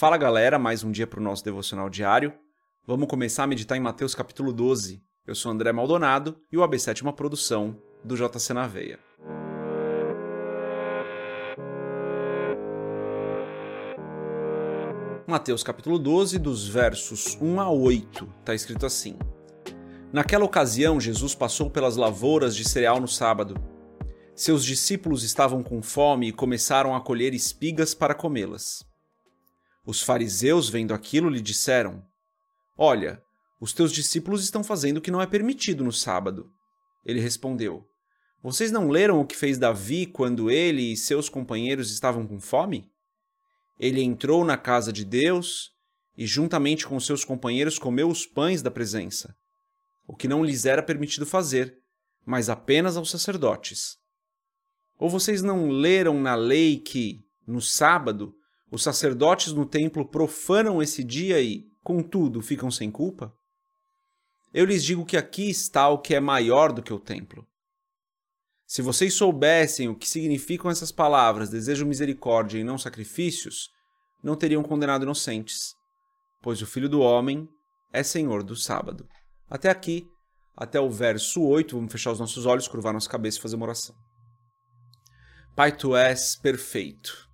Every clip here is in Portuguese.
Fala galera, mais um dia para o nosso devocional diário. Vamos começar a meditar em Mateus capítulo 12. Eu sou André Maldonado e o AB7 é uma produção do JC na Veia. Mateus capítulo 12, dos versos 1 a 8, está escrito assim: Naquela ocasião, Jesus passou pelas lavouras de cereal no sábado. Seus discípulos estavam com fome e começaram a colher espigas para comê-las. Os fariseus, vendo aquilo, lhe disseram: Olha, os teus discípulos estão fazendo o que não é permitido no sábado. Ele respondeu: Vocês não leram o que fez Davi quando ele e seus companheiros estavam com fome? Ele entrou na casa de Deus e, juntamente com seus companheiros, comeu os pães da presença, o que não lhes era permitido fazer, mas apenas aos sacerdotes. Ou vocês não leram na lei que, no sábado, os sacerdotes no templo profanam esse dia e, contudo, ficam sem culpa? Eu lhes digo que aqui está o que é maior do que o templo. Se vocês soubessem o que significam essas palavras, desejo misericórdia e não sacrifícios, não teriam condenado inocentes, pois o Filho do Homem é Senhor do sábado. Até aqui, até o verso 8, vamos fechar os nossos olhos, curvar nossa cabeça e fazer uma oração. Pai, tu és perfeito.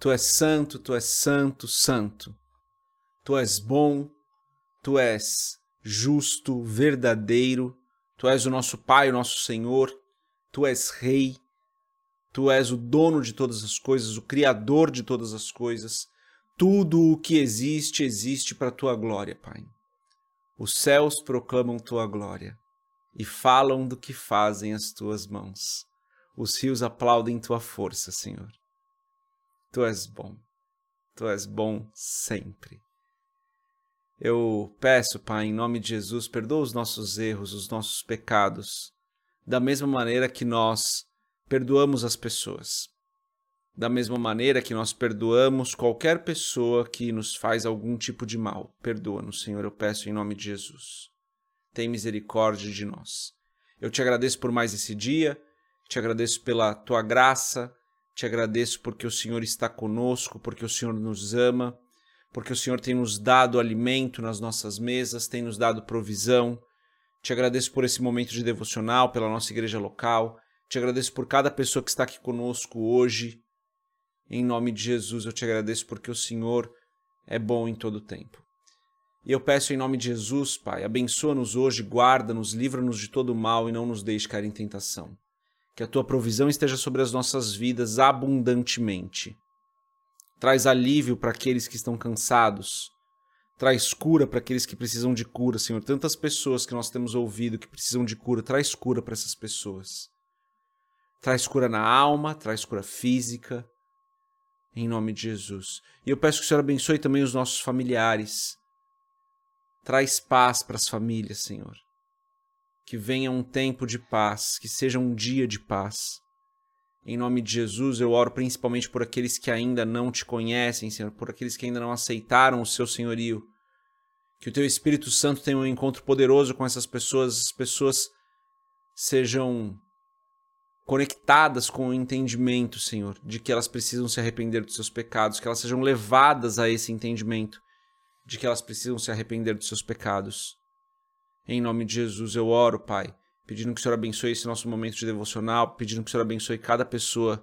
Tu és santo, tu és santo, santo. Tu és bom, tu és justo, verdadeiro. Tu és o nosso Pai, o nosso Senhor. Tu és Rei. Tu és o dono de todas as coisas, o Criador de todas as coisas. Tudo o que existe, existe para a tua glória, Pai. Os céus proclamam tua glória e falam do que fazem as tuas mãos. Os rios aplaudem tua força, Senhor. Tu és bom. Tu és bom sempre. Eu peço, Pai, em nome de Jesus, perdoa os nossos erros, os nossos pecados, da mesma maneira que nós perdoamos as pessoas. Da mesma maneira que nós perdoamos qualquer pessoa que nos faz algum tipo de mal. Perdoa-nos, Senhor, eu peço em nome de Jesus. Tem misericórdia de nós. Eu te agradeço por mais esse dia, te agradeço pela tua graça, te agradeço porque o Senhor está conosco, porque o Senhor nos ama, porque o Senhor tem nos dado alimento nas nossas mesas, tem nos dado provisão. Te agradeço por esse momento de devocional, pela nossa igreja local. Te agradeço por cada pessoa que está aqui conosco hoje. Em nome de Jesus, eu te agradeço porque o Senhor é bom em todo tempo. E eu peço em nome de Jesus, Pai, abençoa-nos hoje, guarda-nos, livra-nos de todo mal e não nos deixe cair em tentação que a tua provisão esteja sobre as nossas vidas abundantemente. Traz alívio para aqueles que estão cansados. Traz cura para aqueles que precisam de cura, Senhor. Tantas pessoas que nós temos ouvido que precisam de cura, traz cura para essas pessoas. Traz cura na alma, traz cura física, em nome de Jesus. E eu peço que o Senhor abençoe também os nossos familiares. Traz paz para as famílias, Senhor que venha um tempo de paz, que seja um dia de paz. Em nome de Jesus, eu oro principalmente por aqueles que ainda não te conhecem, Senhor, por aqueles que ainda não aceitaram o seu senhorio. Que o teu Espírito Santo tenha um encontro poderoso com essas pessoas, as pessoas sejam conectadas com o entendimento, Senhor, de que elas precisam se arrepender dos seus pecados, que elas sejam levadas a esse entendimento de que elas precisam se arrepender dos seus pecados. Em nome de Jesus eu oro, Pai, pedindo que o Senhor abençoe esse nosso momento de devocional, pedindo que o Senhor abençoe cada pessoa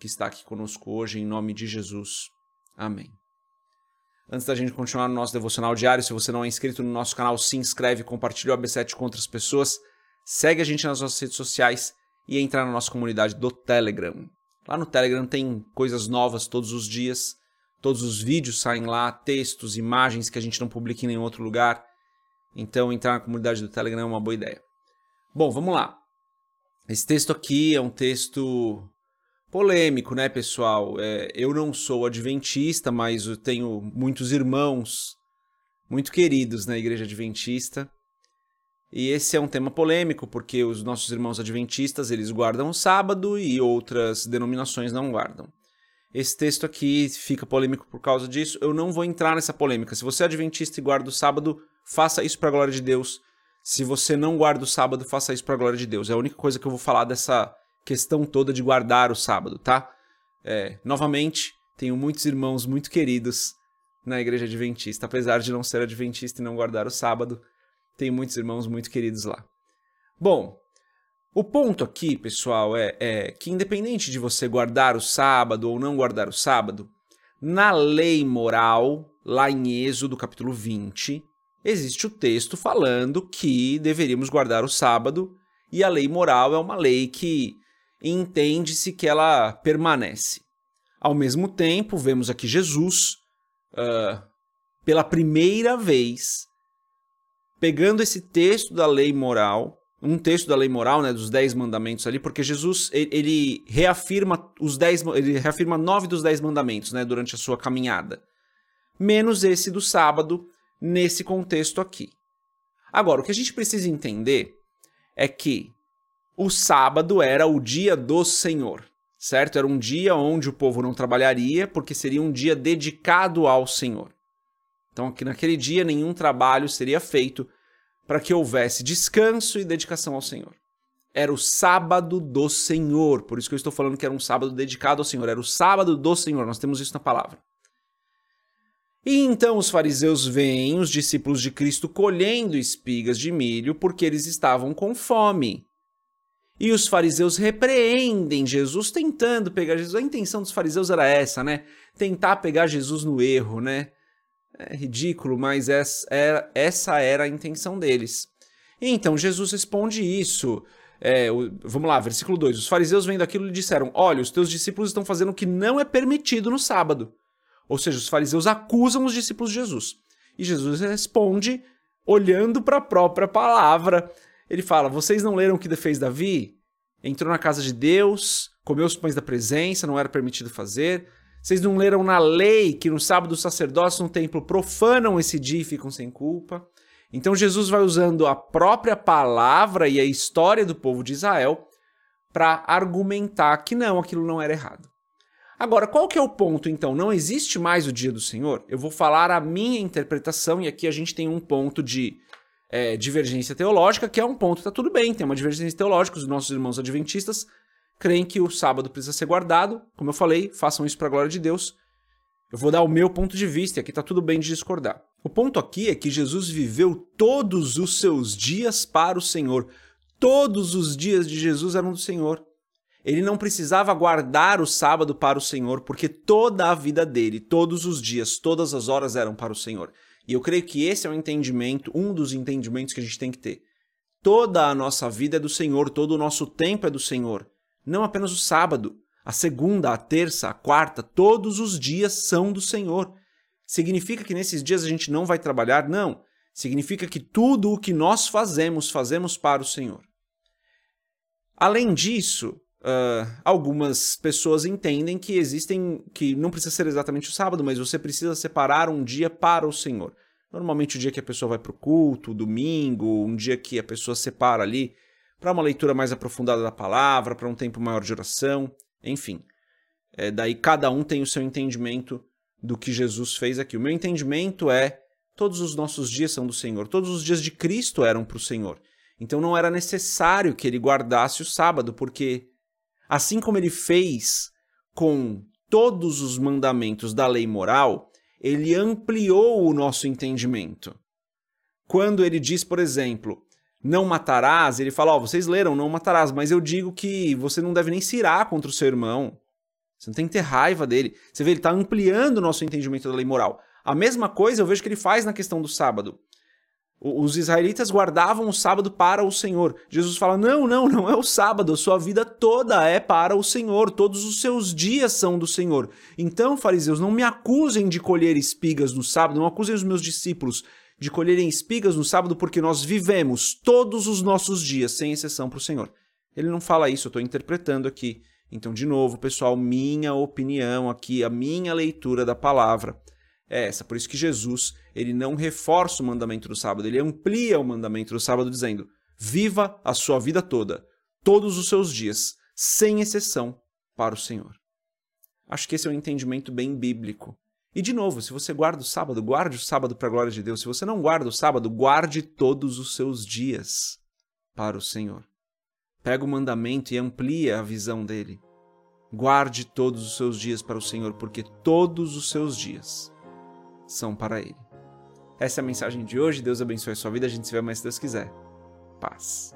que está aqui conosco hoje, em nome de Jesus. Amém. Antes da gente continuar no nosso devocional diário, se você não é inscrito no nosso canal, se inscreve, compartilha o AB7 com outras pessoas, segue a gente nas nossas redes sociais e entra na nossa comunidade do Telegram. Lá no Telegram tem coisas novas todos os dias, todos os vídeos saem lá, textos, imagens que a gente não publica em nenhum outro lugar. Então, entrar na comunidade do Telegram é uma boa ideia. Bom, vamos lá. Esse texto aqui é um texto polêmico, né, pessoal? É, eu não sou adventista, mas eu tenho muitos irmãos muito queridos na igreja adventista. E esse é um tema polêmico, porque os nossos irmãos adventistas, eles guardam o sábado e outras denominações não guardam. Esse texto aqui fica polêmico por causa disso. Eu não vou entrar nessa polêmica. Se você é adventista e guarda o sábado, faça isso para a glória de Deus. Se você não guarda o sábado, faça isso para a glória de Deus. É a única coisa que eu vou falar dessa questão toda de guardar o sábado, tá? É, novamente, tenho muitos irmãos muito queridos na igreja adventista, apesar de não ser adventista e não guardar o sábado. Tenho muitos irmãos muito queridos lá. Bom, o ponto aqui, pessoal, é, é, que independente de você guardar o sábado ou não guardar o sábado, na lei moral, lá em Êxodo capítulo 20, existe o texto falando que deveríamos guardar o sábado, e a lei moral é uma lei que entende-se que ela permanece. Ao mesmo tempo, vemos aqui Jesus, uh, pela primeira vez, pegando esse texto da lei moral um texto da lei moral, né, dos dez mandamentos ali, porque Jesus ele reafirma os dez, ele reafirma nove dos dez mandamentos, né, durante a sua caminhada, menos esse do sábado nesse contexto aqui. Agora, o que a gente precisa entender é que o sábado era o dia do Senhor, certo? Era um dia onde o povo não trabalharia, porque seria um dia dedicado ao Senhor. Então, aqui naquele dia nenhum trabalho seria feito para que houvesse descanso e dedicação ao Senhor. Era o sábado do Senhor, por isso que eu estou falando que era um sábado dedicado ao Senhor, era o sábado do Senhor, nós temos isso na palavra. E então os fariseus veem os discípulos de Cristo colhendo espigas de milho porque eles estavam com fome. E os fariseus repreendem Jesus, tentando pegar Jesus. A intenção dos fariseus era essa, né? Tentar pegar Jesus no erro, né? É ridículo, mas essa era, essa era a intenção deles. então Jesus responde isso. É, vamos lá, versículo 2. Os fariseus vendo aquilo lhe disseram: Olha, os teus discípulos estão fazendo o que não é permitido no sábado. Ou seja, os fariseus acusam os discípulos de Jesus. E Jesus responde olhando para a própria palavra. Ele fala: Vocês não leram o que fez Davi? Entrou na casa de Deus, comeu os pães da presença, não era permitido fazer. Vocês não leram na lei que no sábado os sacerdotes no templo profanam esse dia e ficam sem culpa? Então Jesus vai usando a própria palavra e a história do povo de Israel para argumentar que não, aquilo não era errado. Agora, qual que é o ponto então? Não existe mais o dia do Senhor? Eu vou falar a minha interpretação e aqui a gente tem um ponto de é, divergência teológica, que é um ponto, tá tudo bem, tem uma divergência teológica, os nossos irmãos adventistas creem que o sábado precisa ser guardado. Como eu falei, façam isso para a glória de Deus. Eu vou dar o meu ponto de vista e aqui está tudo bem de discordar. O ponto aqui é que Jesus viveu todos os seus dias para o Senhor. Todos os dias de Jesus eram do Senhor. Ele não precisava guardar o sábado para o Senhor, porque toda a vida dele, todos os dias, todas as horas eram para o Senhor. E eu creio que esse é o entendimento, um dos entendimentos que a gente tem que ter. Toda a nossa vida é do Senhor, todo o nosso tempo é do Senhor. Não apenas o sábado, a segunda, a terça, a quarta, todos os dias são do Senhor. Significa que nesses dias a gente não vai trabalhar? Não. Significa que tudo o que nós fazemos, fazemos para o Senhor. Além disso, uh, algumas pessoas entendem que existem, que não precisa ser exatamente o sábado, mas você precisa separar um dia para o Senhor. Normalmente o dia que a pessoa vai para o culto, domingo, um dia que a pessoa separa ali para uma leitura mais aprofundada da palavra, para um tempo maior de oração, enfim. É, daí cada um tem o seu entendimento do que Jesus fez aqui. O meu entendimento é: todos os nossos dias são do Senhor, todos os dias de Cristo eram para o Senhor. Então não era necessário que ele guardasse o sábado, porque assim como ele fez com todos os mandamentos da lei moral, ele ampliou o nosso entendimento. Quando ele diz, por exemplo, não matarás, ele fala, ó, oh, vocês leram não matarás, mas eu digo que você não deve nem se irar contra o seu irmão. Você não tem que ter raiva dele. Você vê, ele está ampliando o nosso entendimento da lei moral. A mesma coisa eu vejo que ele faz na questão do sábado. Os israelitas guardavam o sábado para o Senhor. Jesus fala: não, não, não é o sábado, a sua vida toda é para o Senhor, todos os seus dias são do Senhor. Então, fariseus, não me acusem de colher espigas no sábado, não acusem os meus discípulos de colherem espigas no sábado, porque nós vivemos todos os nossos dias, sem exceção, para o Senhor. Ele não fala isso, eu estou interpretando aqui. Então, de novo, pessoal, minha opinião aqui, a minha leitura da palavra é essa. Por isso que Jesus, ele não reforça o mandamento do sábado, ele amplia o mandamento do sábado, dizendo: viva a sua vida toda, todos os seus dias, sem exceção, para o Senhor. Acho que esse é um entendimento bem bíblico. E de novo, se você guarda o sábado, guarde o sábado para a glória de Deus. Se você não guarda o sábado, guarde todos os seus dias para o Senhor. Pega o mandamento e amplia a visão dele. Guarde todos os seus dias para o Senhor, porque todos os seus dias são para Ele. Essa é a mensagem de hoje. Deus abençoe a sua vida. A gente se vê mais se Deus quiser. Paz.